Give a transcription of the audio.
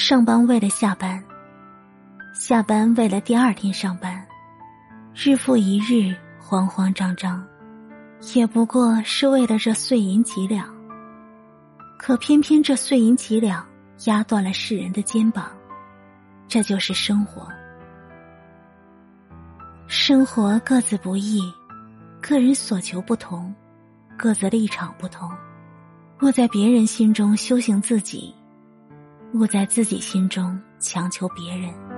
上班为了下班，下班为了第二天上班，日复一日，慌慌张张，也不过是为了这碎银几两。可偏偏这碎银几两压断了世人的肩膀，这就是生活。生活各自不易，个人所求不同，各自立场不同。若在别人心中修行自己，勿在自己心中强求别人。